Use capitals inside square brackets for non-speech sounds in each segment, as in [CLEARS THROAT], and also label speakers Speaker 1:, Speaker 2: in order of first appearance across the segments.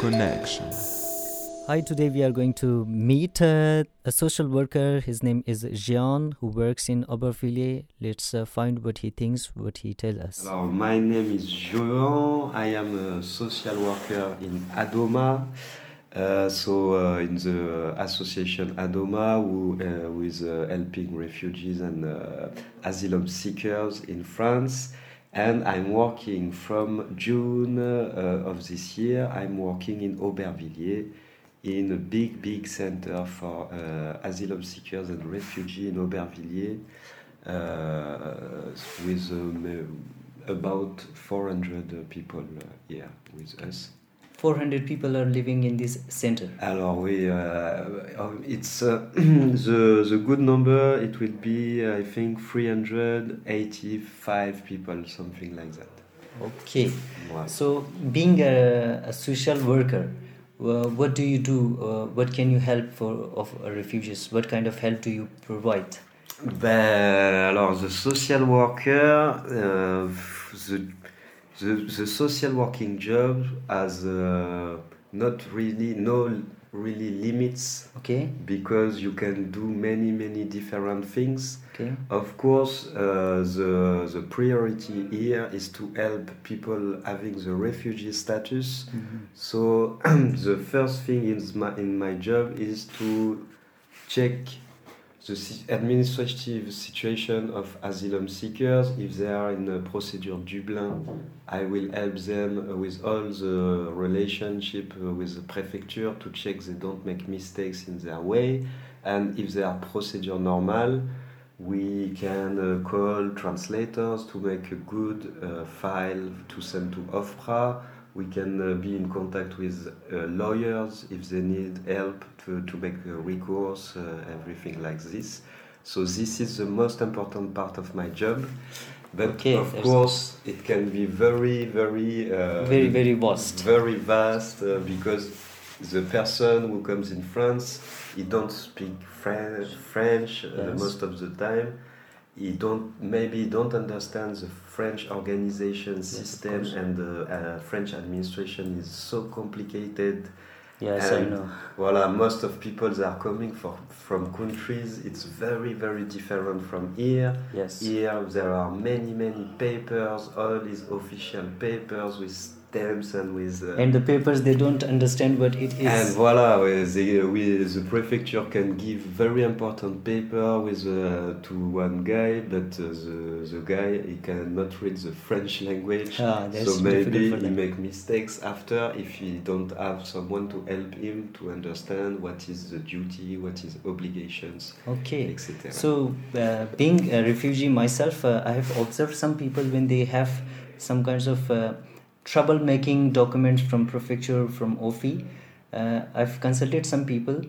Speaker 1: Connection.
Speaker 2: Hi, today we are going to meet uh, a social worker. His name is Jean, who works in Aubervilliers. Let's uh, find what he thinks, what he tells us.
Speaker 3: Alors, my name is Jean. I am a social worker in Adoma. Uh, so, uh, in the association Adoma, who, uh, who is uh, helping refugees and uh, asylum seekers in France. And I'm working from June uh, of this year. I'm working in Aubervilliers, in a big, big center for uh, asylum seekers and refugees in Aubervilliers, uh, with um, about 400 people uh, here with us.
Speaker 2: 400 people are living in this center.
Speaker 3: Alors oui, uh, it's uh, [CLEARS THROAT] the the good number. It will be I think 385 people, something like that.
Speaker 2: Okay.
Speaker 3: Wow.
Speaker 2: So, being a, a social worker, uh, what do you do? Uh, what can you help for of refugees? What kind of help do you provide?
Speaker 3: Ben, alors, the social worker, uh, the, the, the social working job has uh, not really, no really limits
Speaker 2: Okay.
Speaker 3: because you can do many, many different things.
Speaker 2: Okay.
Speaker 3: Of course, uh, the, the priority here is to help people having the refugee status. So, [CLEARS THROAT] the first thing in my, in my job is to check the administrative situation of asylum seekers. If they are in the procedure Dublin, I will help them with all the relationship with the prefecture to check they don't make mistakes in their way. And if they are procedure normal, we can uh, call translators to make a good uh, file to send to OFPRA. We can uh, be in contact with uh, lawyers if they need help to, to make a recourse, uh, everything like this. So this is the most important part of my job. But
Speaker 2: Okay,
Speaker 3: of course, it can be very, very, uh,
Speaker 2: Very, very vast.
Speaker 3: very vast uh, because the person who comes in France, he don't speak French, French uh,
Speaker 2: Yes.
Speaker 3: most of the time. He don't maybe don't understand the French organization system
Speaker 2: course.
Speaker 3: and the uh, French administration is so complicated.
Speaker 2: Yes,
Speaker 3: And
Speaker 2: I know.
Speaker 3: Voila, most of people that are coming for, from countries, it's very very different from here.
Speaker 2: Yes.
Speaker 3: Here there are many many papers, all these official papers with with. Uh,
Speaker 2: And the papers, they don't understand what it is.
Speaker 3: and voila, with the, prefecture can give very important paper with uh, to one guy, but uh, the the guy he cannot read the French language,
Speaker 2: Ah, that's
Speaker 3: so maybe he make mistakes after if he don't have someone to help him to understand what is the duty, what is obligations,
Speaker 2: Okay.
Speaker 3: etc.
Speaker 2: So, uh, being a refugee myself, uh, I have observed some people when they have some kinds of uh, troublemaking documents from prefecture from OFII. Uh, I've consulted some people.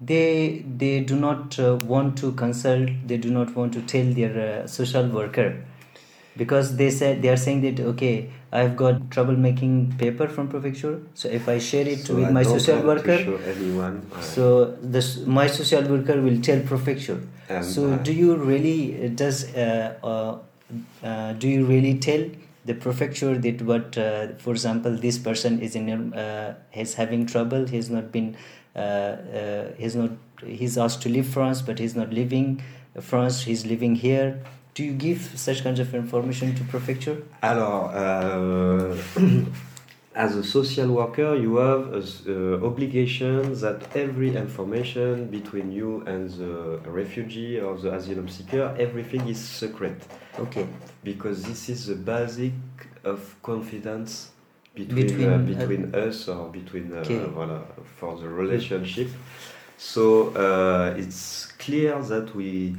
Speaker 2: They they do not uh, want to consult. They do not want to tell their uh, social worker because they said they are saying that okay i've got trouble making paper from prefecture so if i share it
Speaker 3: So
Speaker 2: with
Speaker 3: I
Speaker 2: my social worker
Speaker 3: anyone. uh,
Speaker 2: so this my social worker will tell prefecture so
Speaker 3: uh,
Speaker 2: do you really does uh, uh, uh, do you really tell the prefecture that what uh, for example this person is in uh, he's having trouble. He's not been uh, uh, he's not he's asked to leave france but he's not living france. He's living here. Do you give such kinds of information to prefecture?
Speaker 3: Alors, uh, as a social worker, you have an uh, obligation that every information between you and the refugee or the asylum seeker, everything is secret
Speaker 2: okay
Speaker 3: because this is the basic of confidence between
Speaker 2: Between,
Speaker 3: uh,
Speaker 2: uh,
Speaker 3: us or between uh,
Speaker 2: Okay.
Speaker 3: voilà, for the relationship. So uh, it's clear that we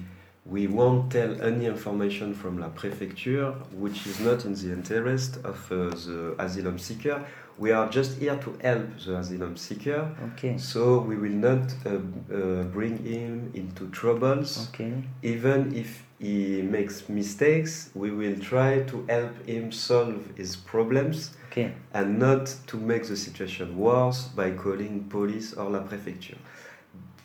Speaker 3: we won't tell any information from la préfecture which is not in the interest of uh, the asylum seeker. We are just here to help the asylum seeker.
Speaker 2: okay
Speaker 3: So we will not uh, uh, bring him into troubles
Speaker 2: okay
Speaker 3: even if he makes mistakes, we will try to help him solve his problems
Speaker 2: okay
Speaker 3: and not to make the situation worse by calling police or la préfecture.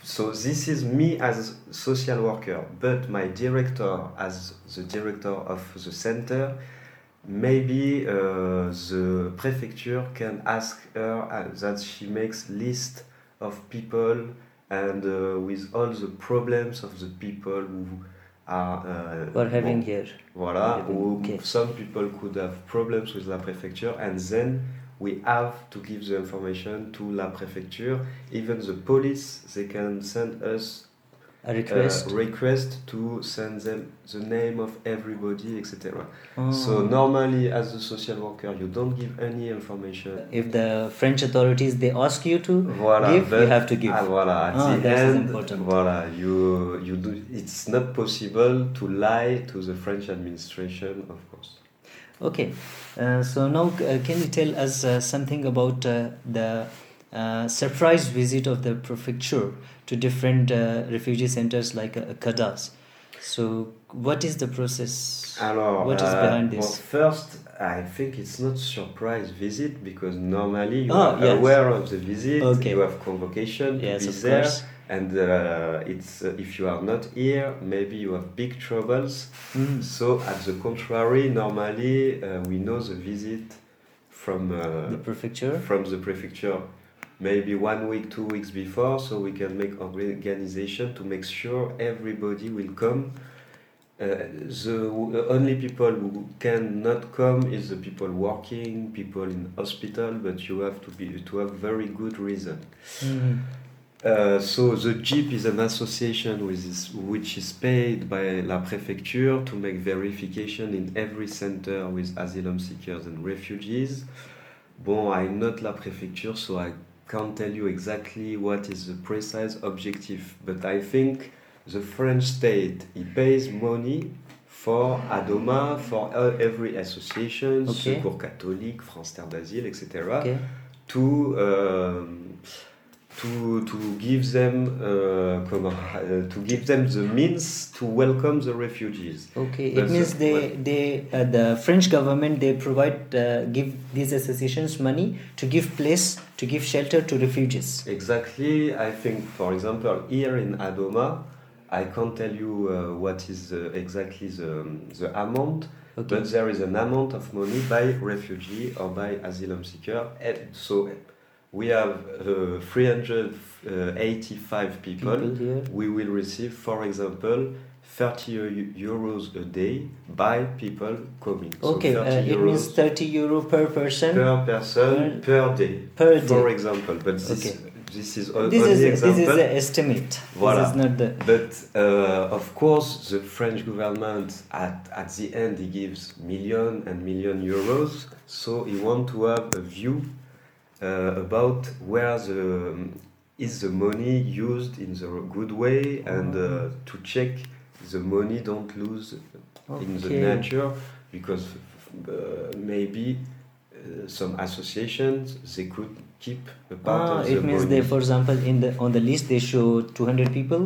Speaker 3: So this is me as a social worker, but my director as the director of the center, maybe uh, the prefecture can ask her uh, that she makes list of people and uh, with all the problems of the people who are uh,
Speaker 2: we're having here
Speaker 3: Voilà, who
Speaker 2: okay.
Speaker 3: some people could have problems with la préfecture, and then we have to give the information to la préfecture. Even the police, they can send us
Speaker 2: a request
Speaker 3: request to send them the name of everybody, etc.
Speaker 2: Oh.
Speaker 3: So normally, as a social worker, you don't give any information.
Speaker 2: if the French authorities they ask you to
Speaker 3: Voilà,
Speaker 2: give, you have to give.
Speaker 3: ah, voilà, at
Speaker 2: Ah,
Speaker 3: the end, voilà, you you do. It's not possible to lie to the French administration, of course.
Speaker 2: Okay, uh, so now uh, can you tell us uh, something about uh, the uh, surprise visit of the prefecture to different uh, refugee centers like uh, CADAs? So what is the process?
Speaker 3: Alors,
Speaker 2: what is behind
Speaker 3: well,
Speaker 2: this?
Speaker 3: first, I think it's not surprise visit because normally you
Speaker 2: Ah,
Speaker 3: are
Speaker 2: yes.
Speaker 3: aware of the visit.
Speaker 2: Okay.
Speaker 3: You have convocation
Speaker 2: Yes, of
Speaker 3: there,
Speaker 2: course.
Speaker 3: And uh, it's uh, if you are not here, maybe you have big troubles.
Speaker 2: Mm.
Speaker 3: So, at the contrary, normally uh, we know the visit from uh,
Speaker 2: The prefecture.
Speaker 3: from the prefecture maybe one week two weeks before so we can make organization to make sure everybody will come uh, the w- only people who cannot come is the people working people in hospital but you have to be to have very good reason
Speaker 2: Mm.
Speaker 3: Uh, so the JEEP is an association with this, which is paid by La Préfecture to make verification in every center with asylum seekers and refugees. Bon, I'm not La Préfecture, so I can't tell you exactly what is the precise objective, but I think the French state he pays money for Adoma, for every association,
Speaker 2: Okay.
Speaker 3: Secours Catholique, France Terre d'Asile, etc
Speaker 2: Okay.
Speaker 3: to um, to to give them uh, [LAUGHS] uh, to give them the means to welcome the refugees.
Speaker 2: Okay, it
Speaker 3: That's
Speaker 2: means they they uh, the French government they provide uh, give these associations money to give place to give shelter to refugees.
Speaker 3: Exactly, I think, for example, here in Adoma, I can't tell you uh, what is uh, exactly the, the amount,
Speaker 2: Okay.
Speaker 3: but there is an amount of money by refugee or by asylum seeker. So we have uh, 385 people.
Speaker 2: People here.
Speaker 3: We will receive, for example, 30 euros a day by people coming. So
Speaker 2: Okay, uh,
Speaker 3: 30
Speaker 2: it means thirty euro per person.
Speaker 3: per person per day,
Speaker 2: per day.
Speaker 3: for example. But this,
Speaker 2: Okay.
Speaker 3: this is o-
Speaker 2: this
Speaker 3: only
Speaker 2: is this is the estimate.
Speaker 3: Voilà.
Speaker 2: This is not the.
Speaker 3: But uh, of course, the French government at, at the end he gives million and million euros, so he want to have a view uh, about where the is the money used in the good way and uh, to check the money don't lose in the nature because uh, maybe uh, some associations they could keep a part
Speaker 2: Ah,
Speaker 3: of the
Speaker 2: it means
Speaker 3: money.
Speaker 2: they, for example, in the on the list they show 200 people.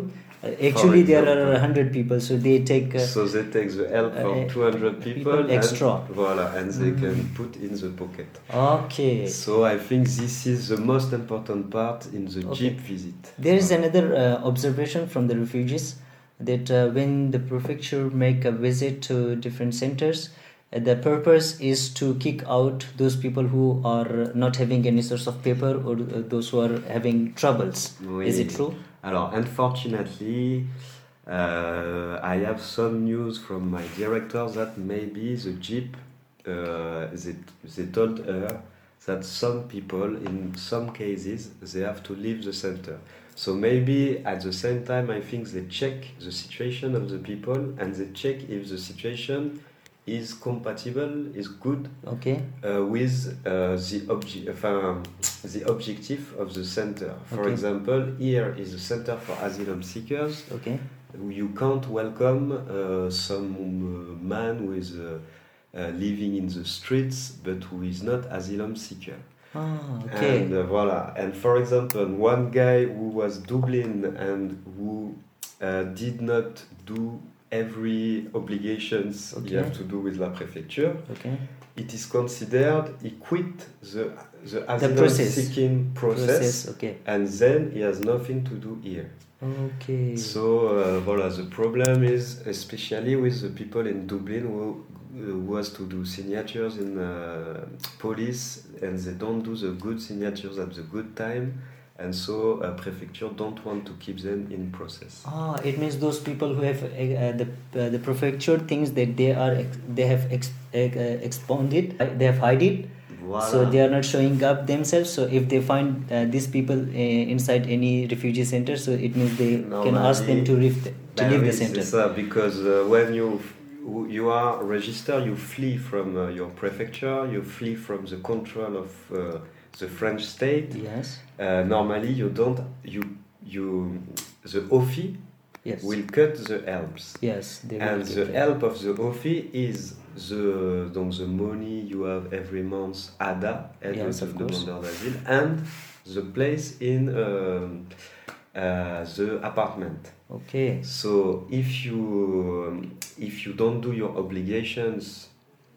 Speaker 2: Uh, actually, there are
Speaker 3: example.
Speaker 2: 100 people, so they take. Uh,
Speaker 3: so they take the help of
Speaker 2: uh,
Speaker 3: 200 people,
Speaker 2: people
Speaker 3: and-
Speaker 2: extra.
Speaker 3: voila, and they
Speaker 2: Mm.
Speaker 3: can put in the pocket.
Speaker 2: okay.
Speaker 3: So I think this is the most important part in the
Speaker 2: Okay.
Speaker 3: jeep visit.
Speaker 2: There is another uh, observation from the refugees that uh, when the prefecture make a visit to different centers, uh, the purpose is to kick out those people who are not having any source of paper or uh, those who are having troubles. Is it true?
Speaker 3: Alors, unfortunately, uh, I have some news from my director that maybe the Jeep, uh, they, they told her that some people, in some cases, they have to leave the center. So maybe at the same time, I think they check the situation of the people and they check if the situation is compatible, is good
Speaker 2: Okay.
Speaker 3: uh, with uh, the, obje- enfin, the objective of the center. For
Speaker 2: Okay.
Speaker 3: example, here is a center for asylum seekers.
Speaker 2: Okay.
Speaker 3: You can't welcome uh, some uh, man who is uh, uh, living in the streets but who is not asylum seeker.
Speaker 2: Ah, okay.
Speaker 3: And uh, voila. And for example, one guy who was Dublin and who uh, did not do every obligations
Speaker 2: Okay.
Speaker 3: have to do with la préfecture
Speaker 2: okay.
Speaker 3: it is considered he quit the the asylum
Speaker 2: process.
Speaker 3: seeking process,
Speaker 2: Process. Okay.
Speaker 3: and then he has nothing to do here.
Speaker 2: Okay.
Speaker 3: So uh, voilà, the problem is especially with the people in Dublin who, who has to do signatures in uh, police and they don't do the good signatures at the good time and so uh, prefecture don't want to keep them in process.
Speaker 2: Ah, it means those people who have uh, the uh, the prefecture thinks that they are ex- they have ex- expounded, they have hide it,
Speaker 3: Voilà.
Speaker 2: so they are not showing up themselves. So if they find uh, these people uh, inside any refugee center, so it means they can ask them to leave the, to leave the center.
Speaker 3: because uh, when you you are registered, you flee from uh, your prefecture, you flee from the control of uh, the French state.
Speaker 2: Yes.
Speaker 3: Uh, normally, you don't you you the OFII
Speaker 2: Yes.
Speaker 3: will cut the helps,
Speaker 2: yes. They
Speaker 3: and the help of the OFII is the donc the money you have every month ADA, aide
Speaker 2: Yes, of
Speaker 3: d'asile, and the place in um, uh, the apartment.
Speaker 2: Okay.
Speaker 3: So if you um, if you don't do your obligations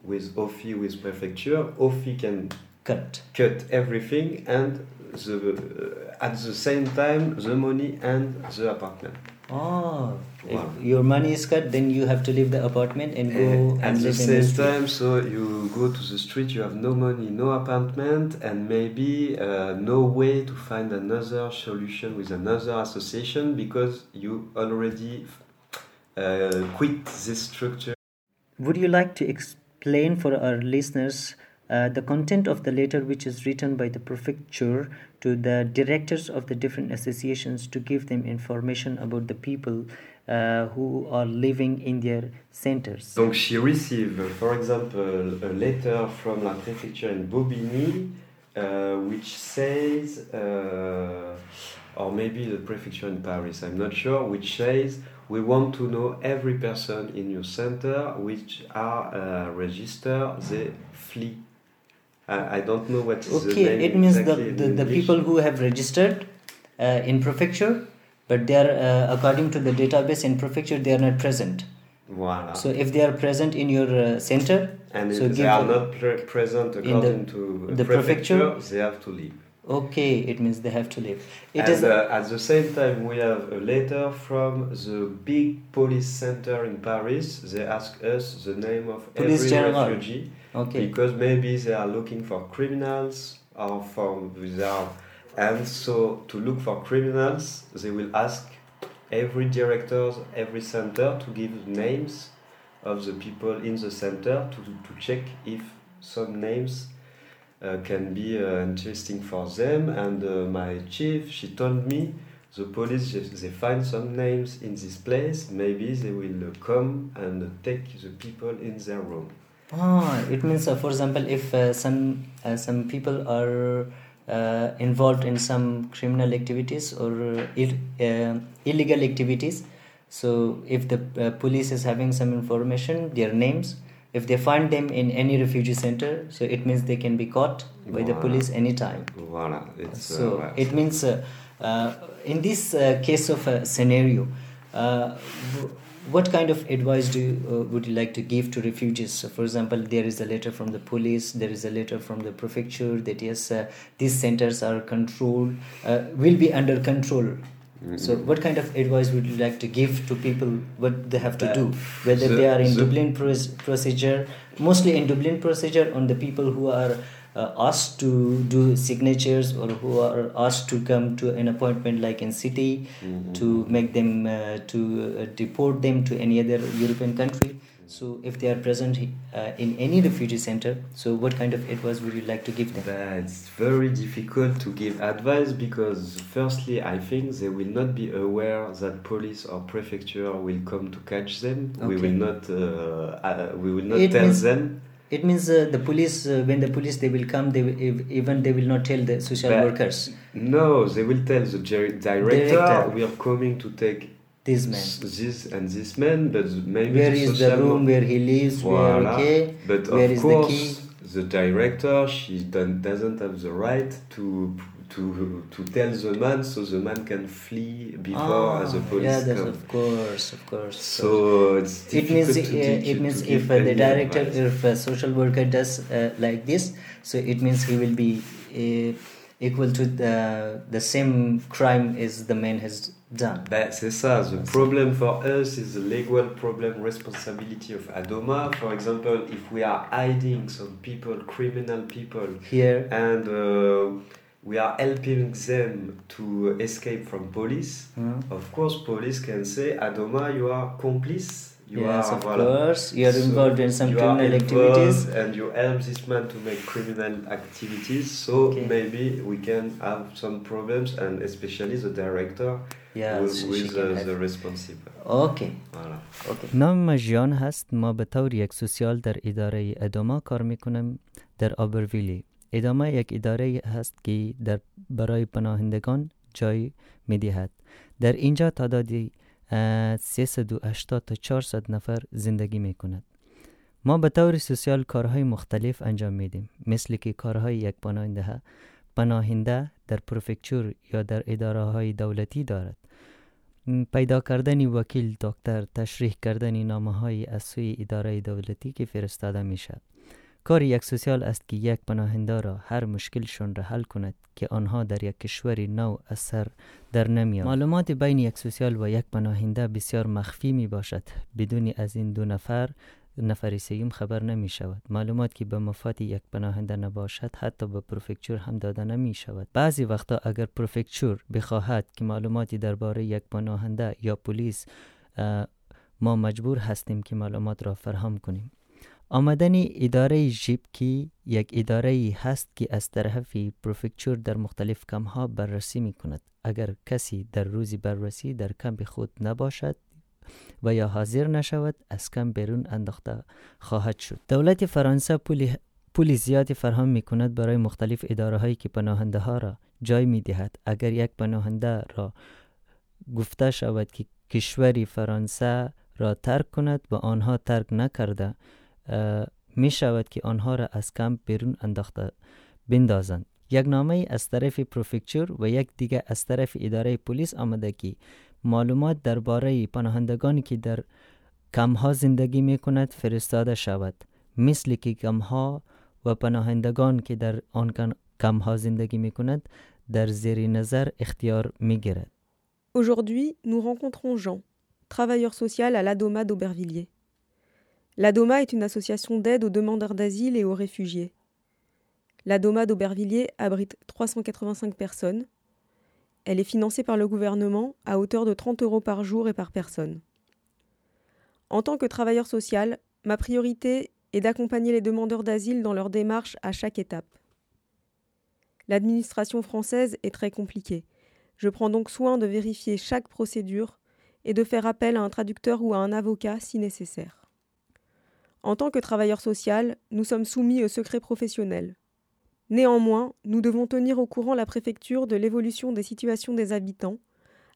Speaker 3: with OFII with prefecture, OFII can
Speaker 2: Cut.
Speaker 3: cut everything and the uh, at the same time the money and the apartment.
Speaker 2: Oh, if your money is cut, then you have to leave the apartment and go
Speaker 3: Uh,
Speaker 2: and
Speaker 3: at the same time, so you go to the street, you have no money, no apartment, and maybe uh, no way to find another solution with another association because you already uh, quit this structure.
Speaker 2: Would you like to explain for our listeners uh, the content of the letter which is written by the prefecture to the directors of the different associations to give them information about the people uh, who are living in their centers?
Speaker 3: Donc she received, for example, a letter from la préfecture in Bobigny, uh, which says, uh, or maybe the prefecture in Paris, I'm not sure, which says we want to know every person in your center which are uh, registered, they flee. I, I don't know what is the
Speaker 2: Okay, it means the,
Speaker 3: exactly in
Speaker 2: the, the people who have registered uh, in prefecture, but they are, uh, according to the database in prefecture, they are not present.
Speaker 3: Voilà.
Speaker 2: So if they are present in your uh, center,
Speaker 3: and
Speaker 2: so
Speaker 3: if they are not pre- present
Speaker 2: in the-
Speaker 3: according to
Speaker 2: the prefecture?
Speaker 3: they have to leave.
Speaker 2: okay, it means they have to leave. It
Speaker 3: and
Speaker 2: is
Speaker 3: uh, at the same time, we have a letter from the big police center in Paris. They ask us the name of
Speaker 2: Police
Speaker 3: every
Speaker 2: General.
Speaker 3: refugee
Speaker 2: okay.
Speaker 3: because maybe they are looking for criminals or for without. And so, to look for criminals, they will ask every directors, every center to give names of the people in the center to, to check if some names uh, can be uh, interesting for them. And uh, my chief, she told me the police, they find some names in this place, maybe they will uh, come and take the people in their room.
Speaker 2: Ah, it means, uh, for example, if uh, some uh, some people are uh, involved in some criminal activities or uh, Ill, uh, illegal activities, so if the uh, police is having some information, their names,
Speaker 4: if they find them in any refugee center, so it means they can be caught by the police anytime.
Speaker 3: Voila. It's,
Speaker 4: So it means uh, uh, in this uh, case of a scenario, uh, what kind of advice do you, uh, would you like to give to refugees? So for example, there is a letter from the police, there is a letter from the prefecture that yes, uh, these centers are controlled, uh, will be under control. So what kind of advice would you like to give to people? What they have to do, whether
Speaker 3: the-
Speaker 4: they are in
Speaker 3: the-
Speaker 4: Dublin procedure, mostly in Dublin procedure on the people who are uh, asked to do signatures or who are asked to come to an appointment like in city to make them uh, to uh, deport them to any other European country. So if they are present uh, in any refugee center, so what kind of advice would you like to give them?
Speaker 3: It's very difficult to give advice because, firstly, I think they will not be aware that police or prefecture will come to catch them. We will not. Uh, uh, we will not
Speaker 4: It
Speaker 3: tell them.
Speaker 4: It means uh, the police, uh, when the police they will come, they will, ev- even they will not tell the social
Speaker 3: But-
Speaker 4: workers.
Speaker 3: No, they will tell the dir- director,
Speaker 4: Director.
Speaker 3: we are coming to take
Speaker 4: this
Speaker 3: man this and this man, but maybe
Speaker 4: Where
Speaker 3: the
Speaker 4: is the room where he lives? Where okay?
Speaker 3: But
Speaker 4: Where
Speaker 3: of
Speaker 4: is the key?
Speaker 3: the director she doesn't have the right to to to tell the man so the man can flee before
Speaker 4: Ah,
Speaker 3: the police
Speaker 4: yeah,
Speaker 3: come.
Speaker 4: of course, of course.
Speaker 3: So it's
Speaker 4: it means
Speaker 3: difficult to
Speaker 4: uh,
Speaker 3: teach-
Speaker 4: it means if uh, the director,
Speaker 3: advice.
Speaker 4: if a social worker does uh, like this, so it means he will be uh, equal to the the same crime as the man has done.
Speaker 3: Ben, c'est ça. The problem for us is the legal problem responsibility of Adoma. For example, if we are hiding some people, criminal people,
Speaker 4: Here,
Speaker 3: and uh, we are helping them to escape from police,
Speaker 4: Hmm?
Speaker 3: of course, police can say, Adoma, you are complice. You
Speaker 4: yes,
Speaker 3: are,
Speaker 4: of
Speaker 3: voilà.
Speaker 4: course, you are
Speaker 3: So
Speaker 4: involved in some
Speaker 3: you are
Speaker 4: criminal
Speaker 3: involved
Speaker 4: activities.
Speaker 3: and you help this man to make criminal activities. So
Speaker 4: Okay.
Speaker 3: maybe we can have some problems, and especially the director
Speaker 4: Yeah,
Speaker 3: who
Speaker 4: so
Speaker 3: who
Speaker 4: she
Speaker 3: is
Speaker 4: can
Speaker 3: uh,
Speaker 4: have-
Speaker 3: the responsible.
Speaker 4: Okay,
Speaker 3: Voilà.
Speaker 4: okay.
Speaker 2: نام ژیان هست ما به طور یک سوسیال در اداره ادامه کار میکنم در آبرویلی ادامه یک اداره هست که در برای پناهندگان جای می‌دهد. در اینجا تعدادی اه، 380 تا 400 نفر زندگی می‌کند. ما به طور سوسیال کارهای مختلف انجام میدیم. مثل که کارهای یک پناهنده پناهنده در پروفکچور یا در اداره های دولتی دارد. پیدا کردن وکیل دکتر تشریح کردن نامه های از سوی اداره دولتی که فرستاده می شد. کار یک سوسیال است که یک پناهنده را هر مشکلشون را حل کند که آنها در یک کشور نو از سر در نمیاد. معلومات بین یک سوسیال و یک پناهنده بسیار مخفی می باشد. بدون از این دو نفر نفر سیوم خبر نمی شود. معلومات که به مفاد یک پناهنده نباشد حتی به پروفکچور هم داده نمی شود. بعضی وقتا اگر پروفکچور بخواهد که معلوماتی درباره یک پناهنده یا پلیس ما مجبور هستیم که معلومات را فراهم کنیم. آمدن اداره جیب که یک اداره هست که از طرف پروفکچور در مختلف کمها بررسی می کند. اگر کسی در روزی بررسی در کمپ خود نباشد و یا حاضر نشود از کم بیرون انداخته خواهد شد دولت فرانسه پول پول زیادی فراهم می کند برای مختلف اداره هایی که پناهنده ها را جای می دهد اگر یک پناهنده را گفته شود که کشوری فرانسه را ترک کند و آنها ترک نکرده می شود که آنها را از کمپ بیرون انداخته بندازند. یک نامه از طرف پروفکچور و یک دیگه از طرف اداره پلیس آمده که معلومات درباره پناهندگانی که در کمها زندگی می کند فرستاده شود. مثل که کمها و پناهندگان که در آن کمها زندگی می کند در زیر نظر اختیار می گیرد
Speaker 5: Aujourd'hui, nous rencontrons Jean, travailleur social à l'ADOMA d'Aubervilliers. L'ADOMA est une association d'aide aux demandeurs d'asile et aux réfugiés. L'ADOMA d'Aubervilliers abrite 385 personnes. Elle est financée par le gouvernement à hauteur de 30 euros par jour et par personne. En tant que travailleur social, ma priorité est d'accompagner les demandeurs d'asile dans leur démarche à chaque étape. L'administration française est très compliquée. Je prends donc soin de vérifier chaque procédure et de faire appel à un traducteur ou à un avocat si nécessaire. En tant que travailleur social, nous sommes soumis au secret professionnel. Néanmoins, nous devons tenir au courant la préfecture de l'évolution des situations des habitants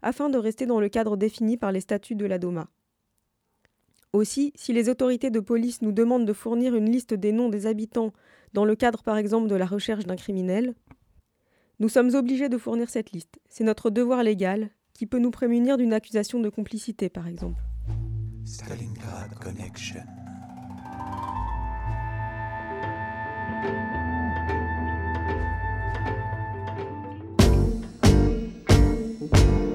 Speaker 5: afin de rester dans le cadre défini par les statuts de la DOMA.
Speaker 6: Aussi, si les autorités de police nous demandent de fournir une liste des noms des habitants dans le cadre par exemple de la recherche d'un criminel, nous sommes obligés de fournir cette liste. C'est notre devoir légal qui peut nous prémunir d'une accusation de complicité par exemple. Connection.
Speaker 7: thank you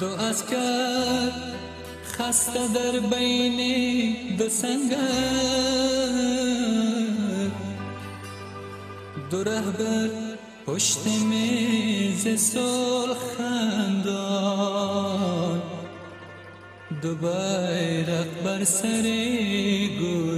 Speaker 7: دو اسکر خسته در بین دو سنگر دو رهبر پشت میز سلخندان دو بیرق بر سر گل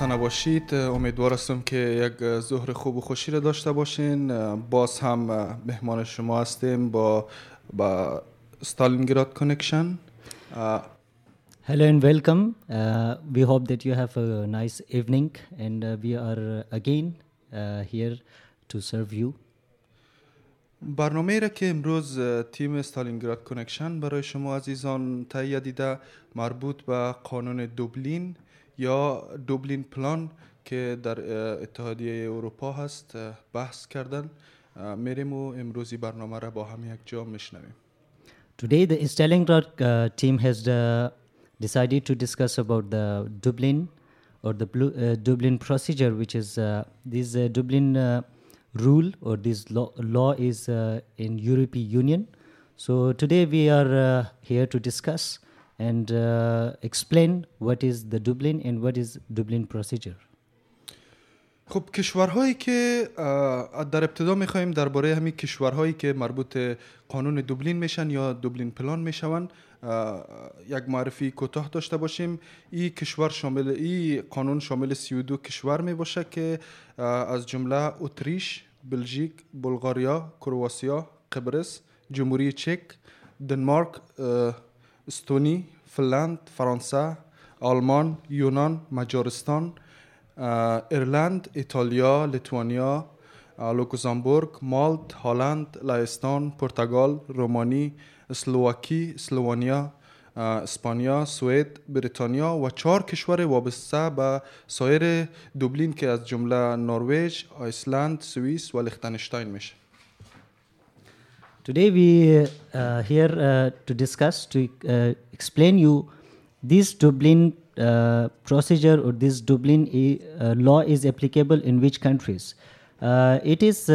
Speaker 7: خسته
Speaker 8: نباشید امیدوار هستم که یک ظهر خوب و خوشی را داشته باشین باز هم مهمان شما هستیم با با ستالینگراد کنکشن
Speaker 2: Hello and welcome. Uh, we hope that you have a nice evening, and uh, we are again uh, here to serve you.
Speaker 8: برنامه را که امروز اه، تیم استالینگراد کنکشن برای شما عزیزان تهیه دیده مربوط به قانون دوبلین یا دوبلین پلان که در اتحادیه اروپا هست بحث کردن میریم و امروزی برنامه را با هم یک جا میشنویم
Speaker 2: Today the Stalingrad uh, team has uh, decided to discuss about the Dublin or the blue, uh, Dublin procedure which is uh, this uh, Dublin uh, rule or this law, law is uh, in European Union. So today we are uh, here to discuss and uh, explain what is the Dublin and what is Dublin procedure.
Speaker 8: خب کشورهایی که در ابتدا می‌خوایم درباره همین کشورهایی که مربوط قانون دوبلین میشن یا دوبلین پلان میشون یک معرفی کوتاه داشته باشیم این کشور شامل این قانون شامل 32 کشور می باشه که از جمله اتریش، بلژیک، بلغاریا، کرواسیا، قبرس، جمهوری چک، دنمارک، استونی، فنلاند، فرانسه، آلمان، یونان، مجارستان، ایرلند، ایتالیا، لیتوانیا، لوکزامبورگ، مالت، هلند، لهستان، پرتغال، رومانی، اسلواکی، اسلوونیا، اه، اسپانیا، سوئد، بریتانیا و چهار کشور وابسته به سایر دوبلین که از جمله نروژ، آیسلند، سوئیس و لیختنشتاین میشه.
Speaker 2: Today we uh, here uh, to discuss to uh, explain you this Dublin uh, procedure or this Dublin uh, law is applicable in which countries. Uh, it is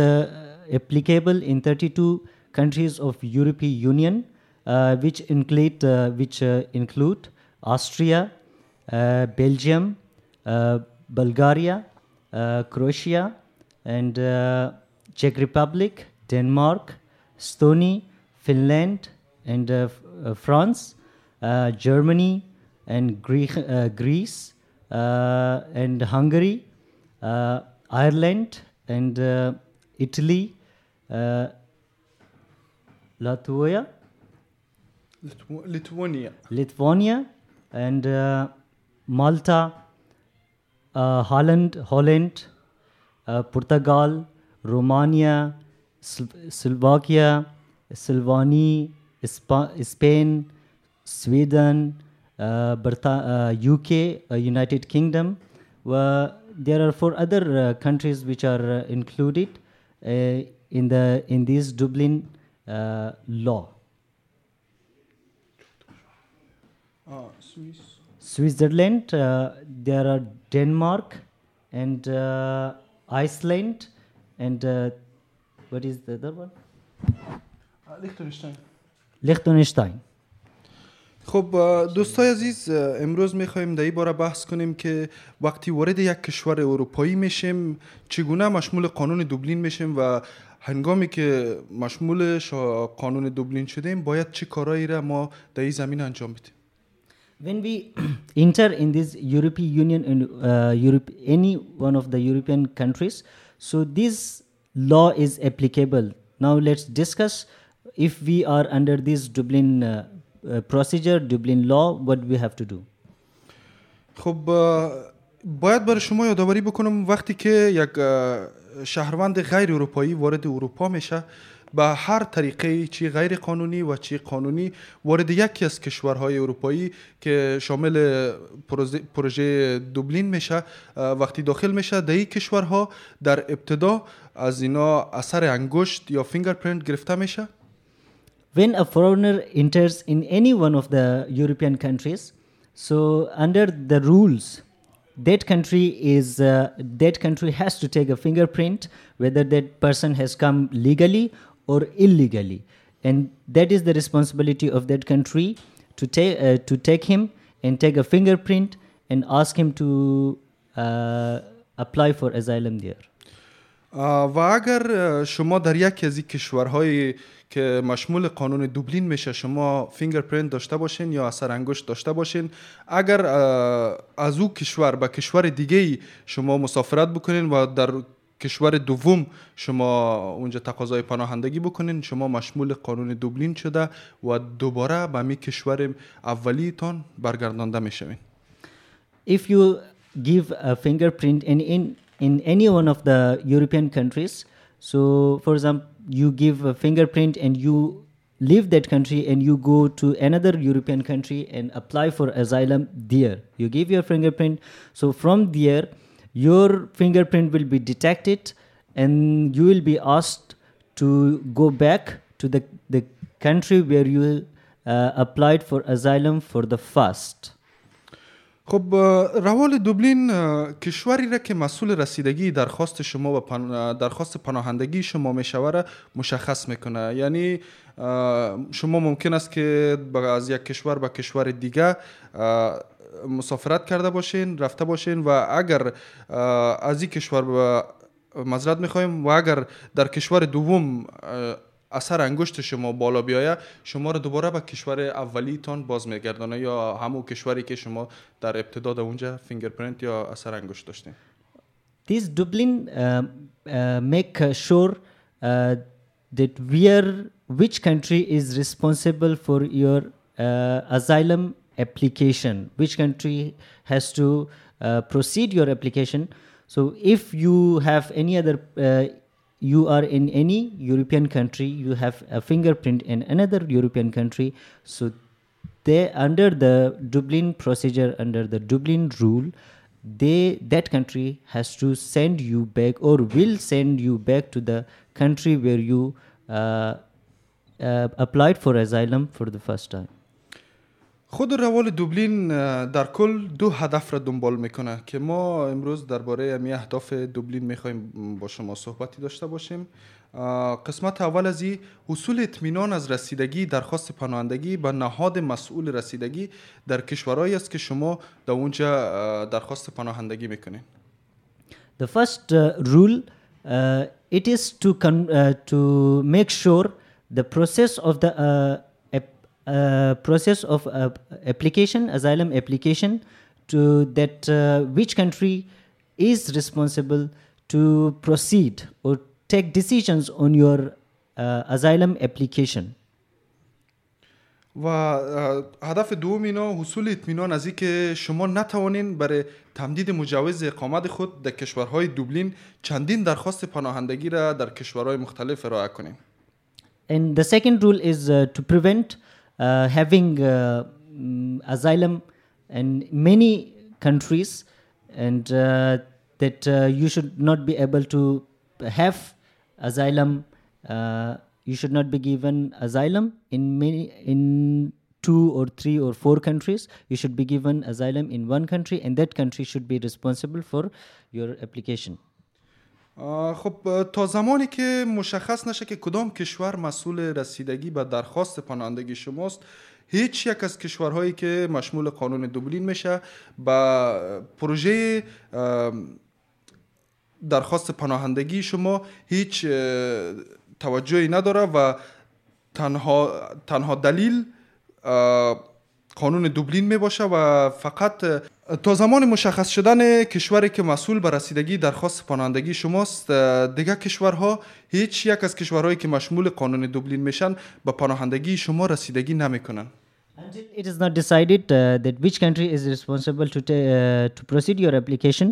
Speaker 2: applicable in 32 countries of European Union, which include which include Austria, Belgium, Bulgaria, Croatia, and Czech Republic, Denmark, Estonia, Finland, and uh, uh, France, uh, Germany, and Gre- uh, Greece, uh, and Hungary, Ireland, and Italy, Latvia,
Speaker 8: Lithuania,
Speaker 2: Lithuania, and Malta, Holland, Holland, Portugal, Romania, Slovakia, Slovenia, Spain, Sweden, uh, Berta- uh, UK, uh, United Kingdom. Well, there are four other uh, countries which are uh, included uh, in the in this Dublin uh, law. Switzerland, uh, there are Denmark and uh, Iceland, and uh, what is the other one? Liechtenstein.
Speaker 8: خب دوستای عزیز امروز می‌خوایم در این باره بحث کنیم که وقتی وارد یک کشور اروپایی میشیم چگونه مشمول قانون دوبلین میشیم و هنگامی که مشمول قانون دوبلین شدیم باید چه کارایی را ما در این زمین انجام بدیم
Speaker 2: When we [CLEARS THROAT] enter in this European Union and uh, Europe, any one of the European countries, so this law is applicable. Now let's discuss if we are under this Dublin uh, uh, procedure, Dublin law, what we have to do.
Speaker 8: خب باید برای شما یادآوری بکنم وقتی که یک شهروند غیر اروپایی وارد اروپا میشه به هر طریقه چی غیر قانونی و چی قانونی وارد یکی از کشورهای اروپایی که شامل پروژه- دوبلین میشه وقتی داخل میشه در این کشورها در ابتدا از اینا اثر انگشت یا فینگرپرینت گرفته میشه.
Speaker 2: When a foreigner enters in any one of the European countries, so under the rules, that country is uh, that country has to take a fingerprint whether that person has come legally or illegally, and that is the responsibility of that country to take uh, to take him and take a fingerprint and ask him to uh, apply for asylum there.
Speaker 8: آه، و اگر آه، شما در یکی از این کشورهای که مشمول قانون دوبلین میشه شما فینگرپرینت داشته باشین یا اثر انگشت داشته باشین اگر اه، از او کشور به کشور دیگه شما مسافرت بکنین و در کشور دوم شما اونجا تقاضای پناهندگی بکنین شما مشمول قانون دوبلین شده و دوباره به می کشور اولیتان برگردانده می‌شوین
Speaker 2: if you give a fingerprint in, in in any one of the European countries, so for example, you give a fingerprint and you leave that country and you go to another European country and apply for asylum there. You give your fingerprint. So from there, your fingerprint will be detected and you will be asked to go back to the, the country where you uh, applied for asylum for the first.
Speaker 8: خب روال دوبلین کشوری را که مسئول رسیدگی درخواست شما و پن- درخواست پناهندگی شما می‌شوه را مشخص می‌کنه. یعنی شما ممکن است که از یک کشور به کشور دیگه مسافرت کرده باشین رفته باشین و اگر از این کشور به مزرد می‌خوایم و اگر در کشور دوم اثر انگشت شما بالا بیایه شما را دوباره به کشور اولیتان باز میگردانه یا همون کشوری که شما در ابتدا در اونجا فینگرپرینت یا اثر انگشت داشتین
Speaker 2: These Dublin um, uh, make uh, sure uh, that where which country is responsible for your uh, asylum application, which country has to uh, proceed your application. So if you have any other, uh, you are in any European country, you have a fingerprint in another European country. So they under the Dublin procedure, under the Dublin rule, they that country has to send you back or will send you back to the country where you uh, uh, applied for asylum for the first time.
Speaker 8: خود روال دوبلین در کل دو هدف را دنبال می‌کنه که ما امروز درباره امی اهداف دوبلین می‌خوایم با شما صحبتی داشته باشیم. قسمت اول از این حصول اطمینان از رسیدگی درخواست پناهندگی به نهاد مسئول رسیدگی در کشورهایی است که شما در اونجا درخواست پناهندگی می‌کنین.
Speaker 2: The first uh, rule uh, it is to uh, to make sure the process of the uh, process of uh, application asylum application to that uh, which country is responsible to proceed or take decisions on your uh, asylum application.
Speaker 8: و اه، هدف دوم اینا حصول اطمینان از این که شما نتوانین برای تمدید مجوز اقامت خود در کشورهای دوبلین چندین درخواست پناهندگی را در کشورهای مختلف ارائه کنین
Speaker 2: And the second rule is uh, to prevent uh, having uh, mm, asylum in many countries, and uh, that uh, you should not be able to have asylum. Uh, you should not be given asylum in many in two or three or four countries. You should be given asylum in one country, and that country should be responsible for your application.
Speaker 8: خب تا زمانی که مشخص نشه که کدام کشور مسئول رسیدگی به درخواست پناهندگی شماست هیچ یک از کشورهایی که مشمول قانون دوبلین میشه با پروژه درخواست پناهندگی شما هیچ توجهی نداره و تنها تنها دلیل قانون دوبلین می باشه و فقط تا زمان مشخص شدن کشوری که مسئول به رسیدگی درخواست پناهندگی شماست دیگه کشورها هیچ یک از کشورهایی که مشمول قانون دوبلین میشن به پناهندگی شما رسیدگی نمی‌کنن
Speaker 2: Until it is not decided uh, that which country is responsible to ta- uh, to proceed your application,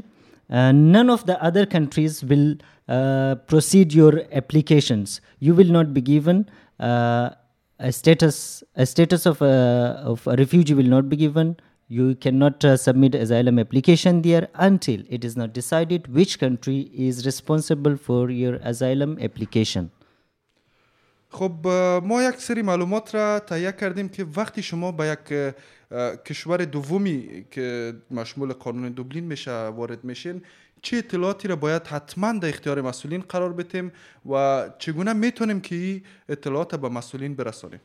Speaker 2: uh, none of the other countries will uh, proceed your applications. You will not be given uh, a status a status of a, of a refugee will not be given. You cannot uh, submit asylum application there until it is not decided which country is responsible for your asylum application.
Speaker 8: خب اه، ما یک سری معلومات را تهیه کردیم که وقتی شما به یک اه، کشور دومی که مشمول قانون دوبلین میشه وارد میشین چه اطلاعاتی را باید حتما در اختیار مسئولین قرار بدیم و چگونه میتونیم که این اطلاعات به مسئولین برسانیم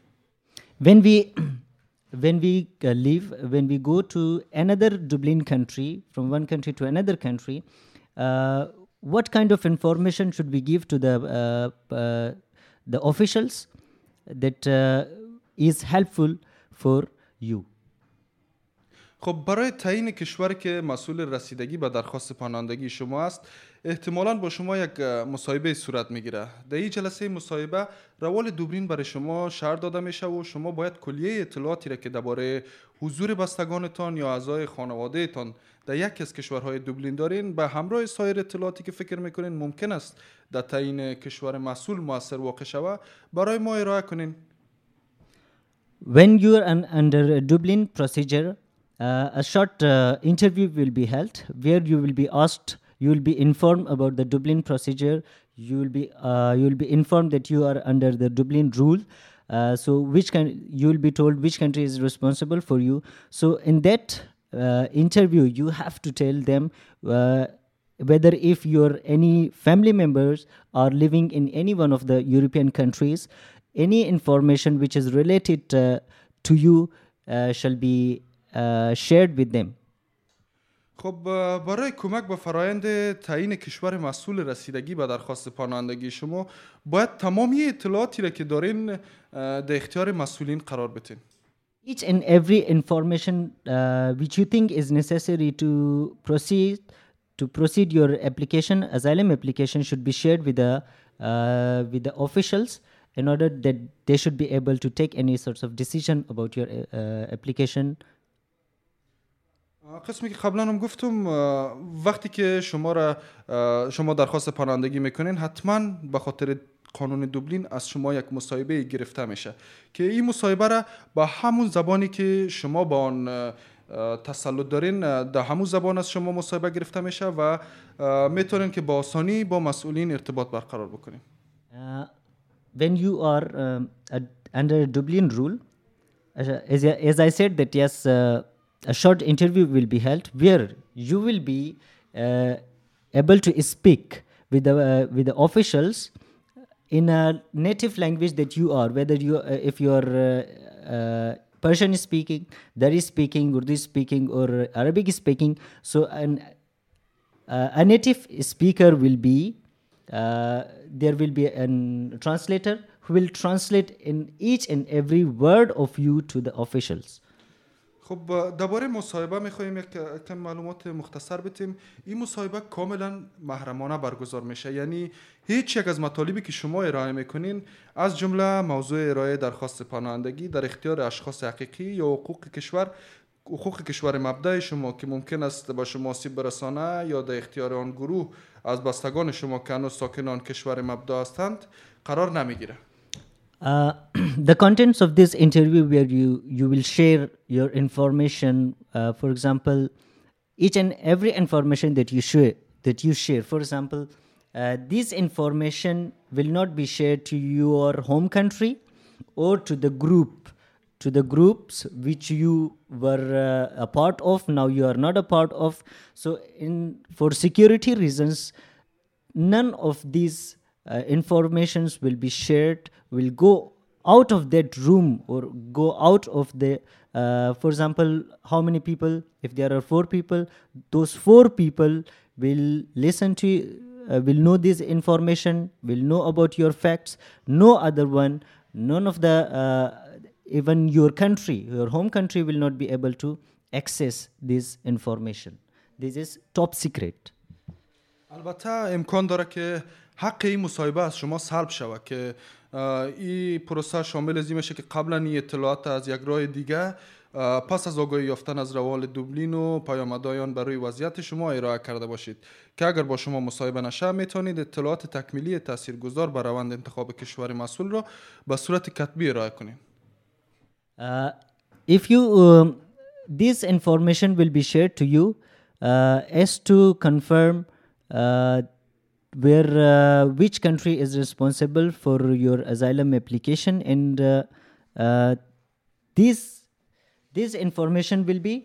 Speaker 2: when we [CLEARS THROAT] when we uh, leave when we go to another dublin country from one country to another country uh, what kind of information should we give to the uh, uh, the officials that uh, is helpful for you.
Speaker 8: خب برای تعیین کشوری که مسئول رسیدگی به درخواست پناهندگی شما است احتمالا با شما یک مصاحبه صورت می‌گیره. در این جلسه مصاحبه روال دوبلین برای شما شهر داده میشه و شما باید کلیه اطلاعاتی را که درباره حضور بستگانتان یا اعضای خانواده تان در یکی از کشورهای دوبلین دارین به همراه سایر اطلاعاتی که فکر می‌کنین ممکن است در تعیین کشور مسئول موثر واقع شوه برای ما ارائه کنین.
Speaker 2: When you are un- under a Dublin procedure, uh, a short uh, interview will be held where you will be asked, you will be informed about the Dublin procedure. You will be uh, you will be informed that you are under the Dublin rule. Uh, so which can you will be told which country is responsible for you. So in that uh, interview, you have to tell them. Uh, whether if your any family members are living in any one of the european countries any information which is related to you shall be shared with them
Speaker 8: خب اه، برای کمک به فرایند تعیین کشور مسئول رسیدگی به درخواست پناهندگی شما باید تمامی اطلاعاتی را که دارین اه، در اختیار مسئولین قرار بتین
Speaker 2: each and every information uh, which you think is necessary to proceed to proceed your application asylum application should be shared with the uh, with the officials in order that they should be able to take any sorts of decision about your uh, uh, application
Speaker 8: اه، قسمی که قبلا هم گفتم وقتی که شما را شما درخواست پناهندگی می‌کنین حتما به خاطر قانون دوبلین از شما یک مصاحبه گرفته میشه که این مصاحبه را با همون زبانی که شما با آن تسلط دارین در همون زبان از شما مصاحبه گرفته میشه و می‌تونین که با آسانی با مسئولین ارتباط برقرار بکنین.
Speaker 2: Uh, when you are ad- under Dublin rule, as I said, that yes, uh, a short interview will be held where you will be uh, able to speak with the uh, with the officials in a native language that you are, whether you uh, if you are uh, Persian speaking, Dari speaking, Urdu is speaking, or Arabic speaking. So an uh, a native speaker will be uh, there will be a translator who will translate in each and every word of you to the officials
Speaker 8: خب درباره مصاحبه می‌خوایم یک کم معلومات مختصر بتیم این مصاحبه کاملا محرمانه برگزار میشه. یعنی هیچ یک از مطالبی که شما ارائه می‌کنین از جمله موضوع ارائه درخواست پناهندگی در اختیار اشخاص حقیقی یا حقوق کشور حقوق کشور مبدع شما که ممکن است به شما آسیب برسانه یا در اختیار آن گروه از بستگان شما که هنوز ساکن آن کشور مبدع هستند قرار نمی‌گیره.
Speaker 2: Uh, [CLEARS THROAT] the contents of this interview where you you will share your information uh, for example each and every information that you share that you share. For example uh, this information will not be shared to your home country or to the group to the groups which you were uh, a part of. Now you are not a part of. So in for security reasons none of these uh, informations will be shared will go out of that room or go out of the uh, for example how many people if there are four people those four people will listen to uh, will know this information will know about your facts no other one none of the uh, even your country your home country will not be able to access this information this is top secret
Speaker 8: البته امکان داره که حق این مصاحبه از شما سلب شود که این پروسه شامل از میشه که قبلا این اطلاعات از یک راه دیگه پس از آگاهی یافتن از روال دوبلین و پیامدهای بر روی وضعیت شما ارائه کرده باشید که اگر با شما مصاحبه نشه می‌تونید اطلاعات تکمیلی تاثیرگذار بر روند انتخاب کشور مسئول را به صورت کتبی ارائه کنید.
Speaker 2: if you um, this information will be shared to you uh, as to confirm uh, where uh, which country is responsible for your asylum application and uh, uh, this this information will be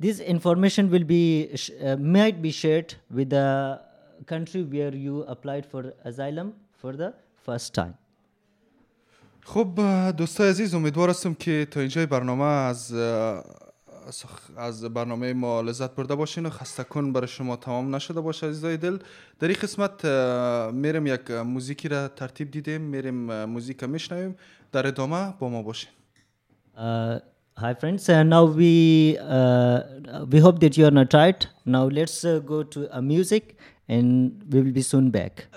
Speaker 2: this information will be sh- uh, might be shared with the country where you applied for asylum for the first time
Speaker 8: خب دوستای عزیز امیدوار هستم که تا اینجای برنامه از اه، سخ- از برنامه ما لذت برده باشین و خسته کن برای شما تمام نشده باشه عزیزای دل در این قسمت اه، میریم یک موزیکی را ترتیب دیدیم میریم اه، موزیک میشنویم در ادامه با ما باشین
Speaker 2: hi friends. Uh, now we uh, we hope that you are not tired. Now let's uh, go to a music, and we will be soon back.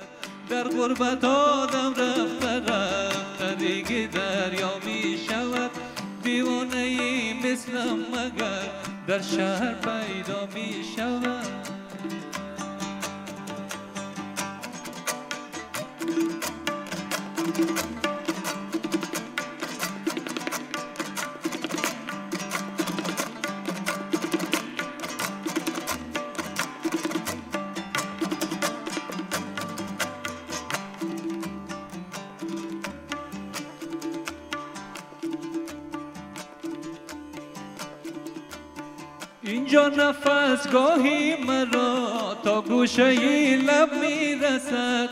Speaker 4: در شهر پیدا می شود نفس گاهی مرا تا گوشه لب می‌رسد.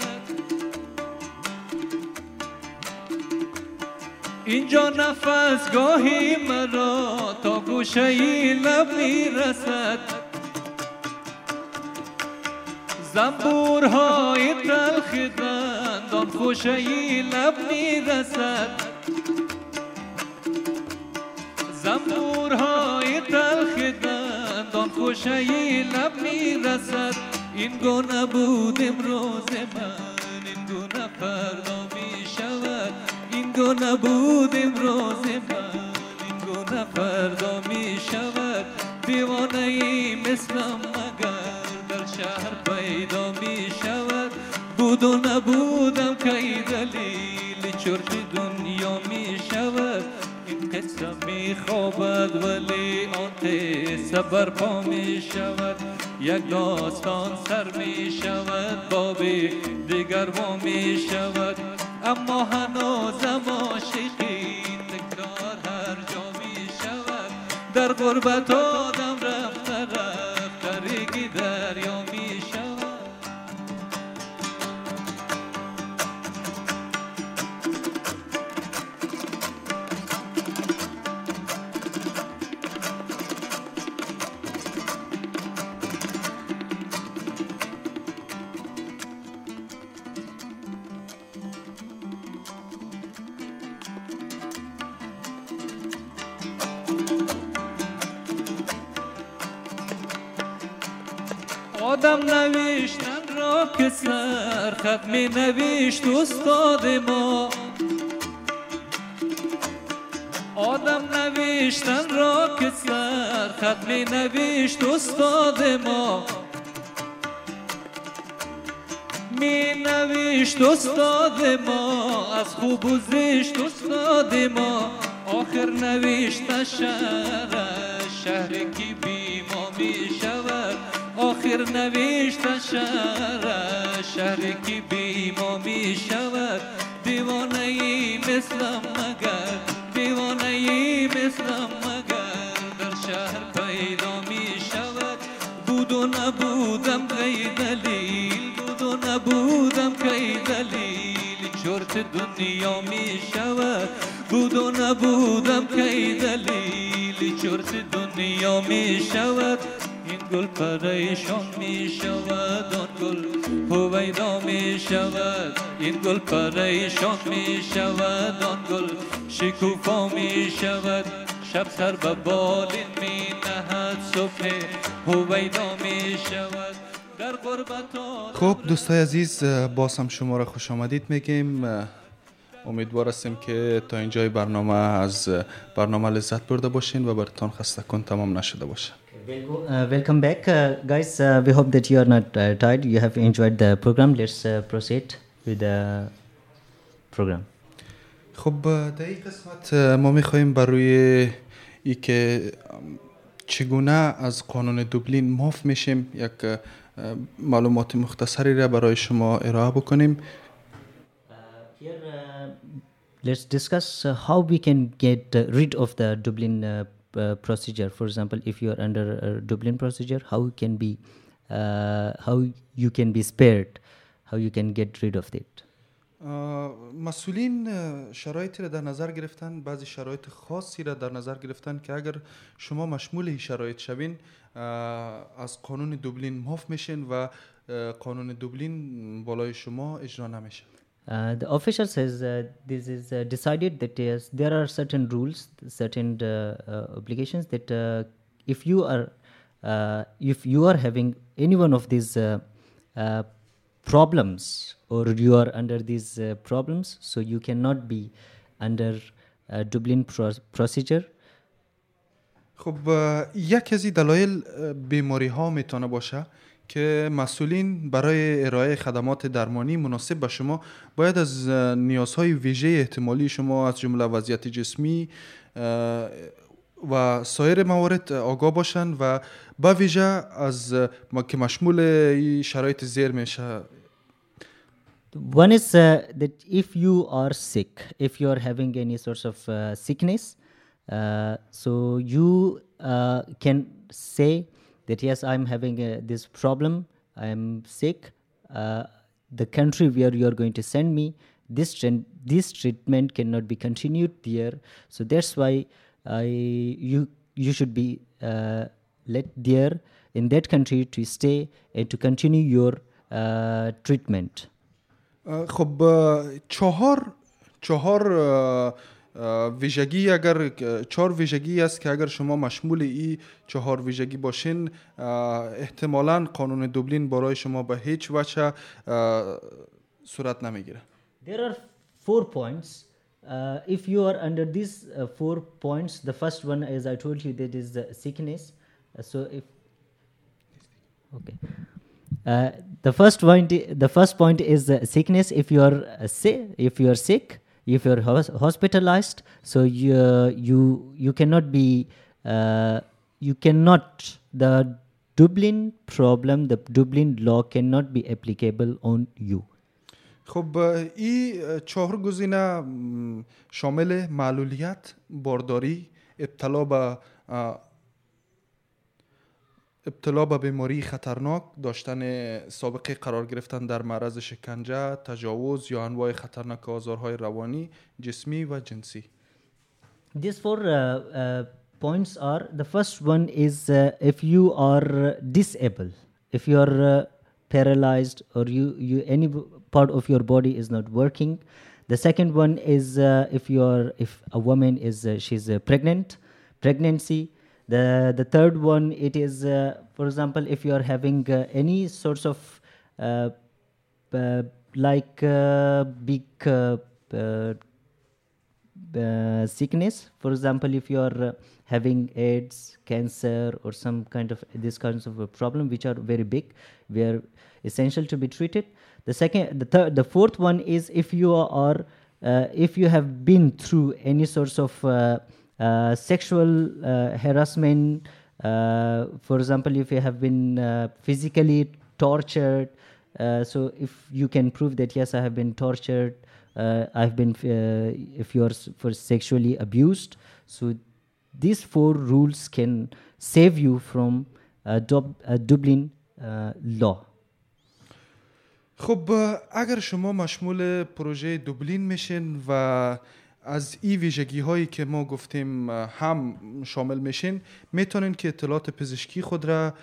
Speaker 4: اینجا نفس گاهی مرا تا گوشه لب می‌رسد. زنبورهای تلخ دندان خوشه لب می‌رسد. خوشه لب می‌رسد. این گونه بود امروز من این گونه فردا می شود این گونه بود امروز من این گونه فردا می شود دیوانه ای مثلم مگر در شهر پیدا می شود بود و نبودم کی دلیل چرت دنیا. این قصه می خوابد ولی آن قصه برپا می شود. یک داستان سر می شود بابی دیگر وا می شود. اما هنوزم عاشقی تکرار هر جا می شود. در غربت آدم خط می نوشت استاد ما. آدم نوشتن را که سر خط می نوشت استاد ما. می نوشت استاد ما از خوب و زشت استاد ما. آخر نوشت شهر شهر کی بی ما می شود. آخر نوشت شهر. شهر کی بی ما می شود. دیوانه ای مثلم مگر دیوانه ای مثلم مگر در شهر پیدا می شود. بود و نبودم کی دلیل بود و نبودم کی دلیل. چرت دنیا می شود. بود و نبودم کی دلیل چرت دنیا می شود. این گل پریشان می شود آن گل هویدا می شود این گل پریشان می شود آن گل شکوفا می شود شب سر به بالین می نهد صبح هویدا می شود
Speaker 8: خب دوستای عزیز باز شما را خوش آمدید. میگیم امیدوار هستیم که تا اینجای برنامه از برنامه لذت برده باشین و براتان خسته کن تمام نشده باشه.
Speaker 2: Welcome back, uh, guys. Uh, we hope that you are not uh, tired. You have enjoyed the program. Let's uh, proceed with the program.
Speaker 8: خب در این قسمت ما می‌خواهیم بر روی ای که چگونه از قانون دوبلین معاف میشیم یک معلومات مختصری را برای شما ارائه بکنیم
Speaker 2: Here, uh, let's discuss uh, how we can get uh, rid of the Dublin uh, uh, procedure. For example, if you are under a Dublin procedure, how can be, uh, how you can be spared, how you can get rid of it.
Speaker 8: مسئولین شرایطی را در نظر گرفتن بعضی شرایط خاصی را در نظر گرفتن که اگر شما مشمول این شرایط شوین از قانون دوبلین معاف میشین و قانون دوبلین بالای شما اجرا نمیشه
Speaker 2: Uh, the official says uh, this is uh, decided that yes, there are certain rules, certain uh, uh, obligations that uh, if you are uh, if you are having any one of these uh, uh, problems or you are under these uh, problems, so you cannot be under uh, Dublin pro- procedure.
Speaker 8: خب یکی از این دلایل بیماری ها میتونه باشه که مسئولین برای ارائه خدمات درمانی مناسب به شما باید از نیازهای ویژه احتمالی شما از جمله وضعیت جسمی و سایر موارد آگاه باشند و با ویژه از که مشمول شرایط زیر میشه.
Speaker 2: One is uh, that if you are sick, if you are having any sorts of uh, sickness, uh, so you can say that yes, I'm having uh, this problem, I'm sick. Uh, the country where you are going to send me, this tren- this treatment cannot be continued there. So that's why I you you should be uh, let there in that country to stay and to continue your uh, treatment.
Speaker 8: خب چهار چهار ویژگی اگر چهار ویژگی است که اگر شما مشمول ای چهار ویژگی باشین احتمالا قانون دوبلین برای شما به هیچ وجه صورت نمی‌گیره
Speaker 2: There are four points. Uh, if you are under these uh, four points, the first one, as I told you, that is the sickness. Uh, so if okay, uh, the first point, the first point is the sickness. If you are uh, sick, if you are sick, if you are hos- hospitalized, so you you you cannot be uh, you cannot the Dublin problem, the Dublin law cannot be applicable on you.
Speaker 8: خب این چهار گزینه م، شامل معلولیت بارداری ابتلا به اه، ابتلا به بیماری خطرناک داشتن سابقه قرار گرفتن در معرض شکنجه تجاوز یا انواع خطرناک آزارهای روانی جسمی و جنسی
Speaker 2: These four uh, uh, points are the first one is uh, if you are disabled, if you are uh, paralyzed or you, you any part of your body is not working. The second one is uh, if you are if a woman is uh, she's uh, pregnant, pregnancy. The the third one it is uh, for example if you are having uh, any sorts of uh, like big uh, sickness. For example if you are uh, having aids cancer or some kind of this kinds of a problem which are very big where essential to be treated. The second the third the fourth one is if you are uh, if you have been through any sorts of sexual uh, harassment uh, for example if you have been uh, physically tortured uh, so if you can prove that yes i have been tortured uh, i've been uh, if you're s- for sexually abused so these four rules can save you from a, Dub- a dublin uh, law
Speaker 8: خب اگر شما مشمول پروژه دوبلین میشین و از این ویژگی هایی که ما گفتیم هم شامل میشین می‌تونین که اطلاعات پزشکی خود را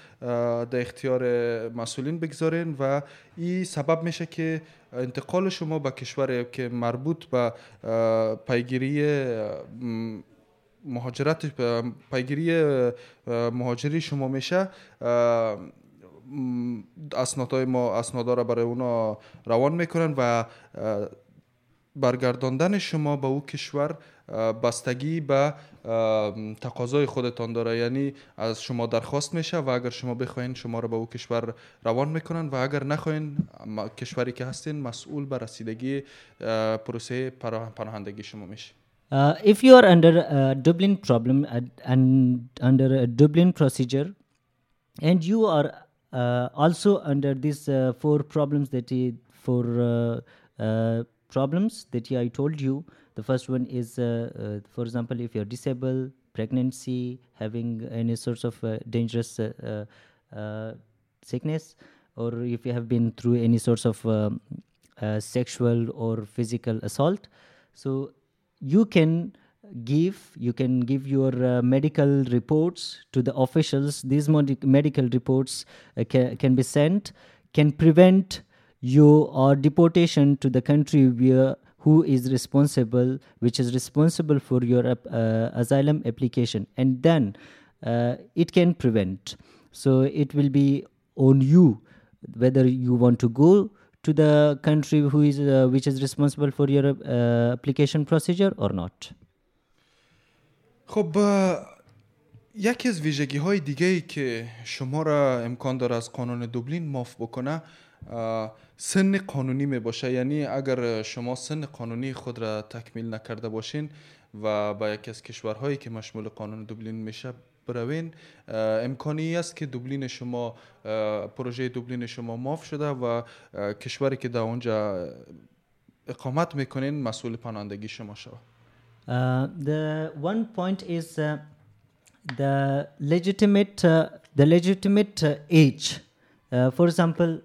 Speaker 8: در اختیار مسئولین بگذارین و این سبب میشه که انتقال شما به کشور که مربوط به پیگیری مهاجرت پیگیری مهاجری شما میشه اسنادهای ما اسنادا را برای اونا روان می‌کنن و برگرداندن شما به او کشور بستگی به تقاضای خودتان داره. یعنی از شما درخواست میشه و اگر شما بخواین شما را به او کشور روان می‌کنن و اگر نخواین کشوری که هستین مسئول به رسیدگی پروسه پناه- پناهندگی شما میشه.
Speaker 2: Uh, if you are under a Dublin problem and, and under a Dublin procedure, and you are uh, also under these uh, four problems that I, four uh, uh, problems that I told you, the first one is, uh, uh, for example, if you're disabled, pregnancy, having any sorts of uh, dangerous sickness, or if you have been through any sorts of um, sexual or physical assault. So you can give you can give your uh, medical reports to the officials these medical reports uh, ca- can be sent can prevent you or deportation to the country where who is responsible which is responsible for your uh, asylum application and then uh, it can prevent so it will be on you whether you want to go to the country who is uh, which is responsible for your uh, application procedure or not
Speaker 8: خب یکی از ویژگی های دیگه ای که شما را امکان داره از قانون دوبلین ماف بکنه سن قانونی می باشه یعنی اگر شما سن قانونی خود را تکمیل نکرده باشین و با یکی از کشورهایی که مشمول قانون دوبلین میشه بروین امکانی است که دوبلین شما پروژه دوبلین شما ماف شده و کشوری که در اونجا اقامت می‌کنین مسئول پناهندگی شما شود
Speaker 2: Uh, the one point is uh, the legitimate uh, the legitimate age. For example,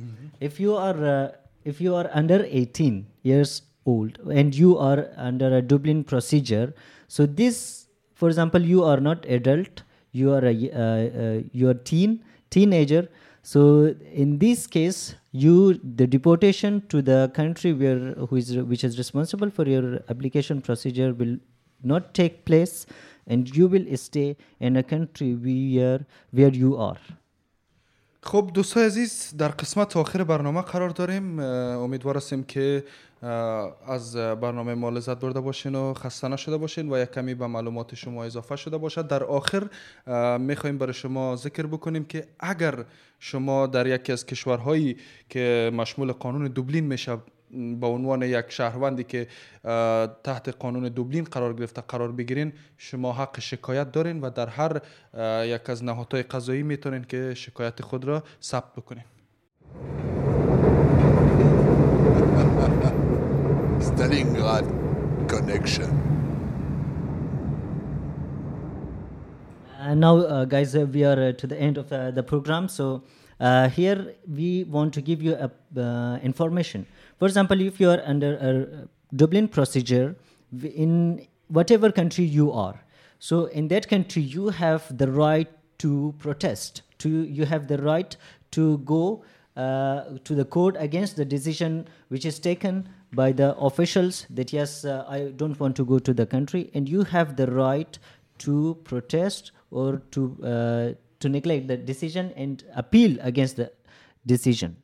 Speaker 2: mm-hmm. if you are uh, if you are under 18 years old and you are under a Dublin procedure, so this, for example, you are not adult, you are a you are teen teenager. So in this case, you the deportation to the country where who is which is responsible for your application procedure will not take place and you will stay in a country where where you are
Speaker 8: خب دوستای عزیز در قسمت آخر برنامه قرار داریم. امیدوار هستیم که از برنامه ما لذت برده باشین و خسته نشده باشین و یک کمی به معلومات شما اضافه شده باشد. در آخر می‌خوایم برای شما ذکر بکنیم که اگر شما در یکی از کشورهایی که مشمول قانون دوبلین میشه به عنوان یک شهروندی که تحت قانون دوبلین قرار گرفته قرار بگیرین شما حق شکایت دارین و در هر یک از نهادهای قضایی می‌تونین که شکایت خود را ثبت بکنین
Speaker 9: Stalingrad connection.
Speaker 2: Uh, now, uh, guys, uh, we are uh, to the end of uh, the program. So uh, here we want to give you a, information. For example, if you are under a Dublin procedure in whatever country you are, so in that country you have the right to protest. To you have the right to go to the court against the decision which is taken by the officials that yes uh, i don't want to go to the country and you have the right to protest or to uh, to neglect the decision and appeal against the decision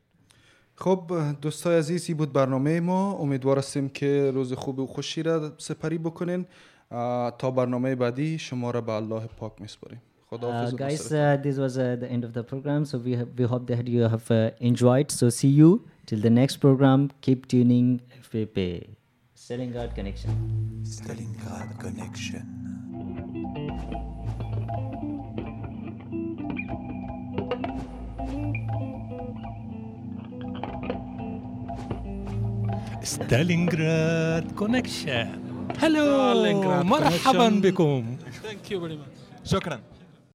Speaker 8: خب دوستای عزیزی بود برنامه ما امیدوار هستیم که روز خوب و خوشی را سپری بکنین تا برنامه بعدی شما را به الله پاک میسپاریم
Speaker 2: Uh, guys, uh, this was uh, the end of the program. So we we hope that you have uh, enjoyed. So see you till the next program. Keep tuning FPP. Stalingrad Connection.
Speaker 9: Stalingrad Connection.
Speaker 10: ستالينغراد كونكشن هلو مرحبا بكم. شكرا.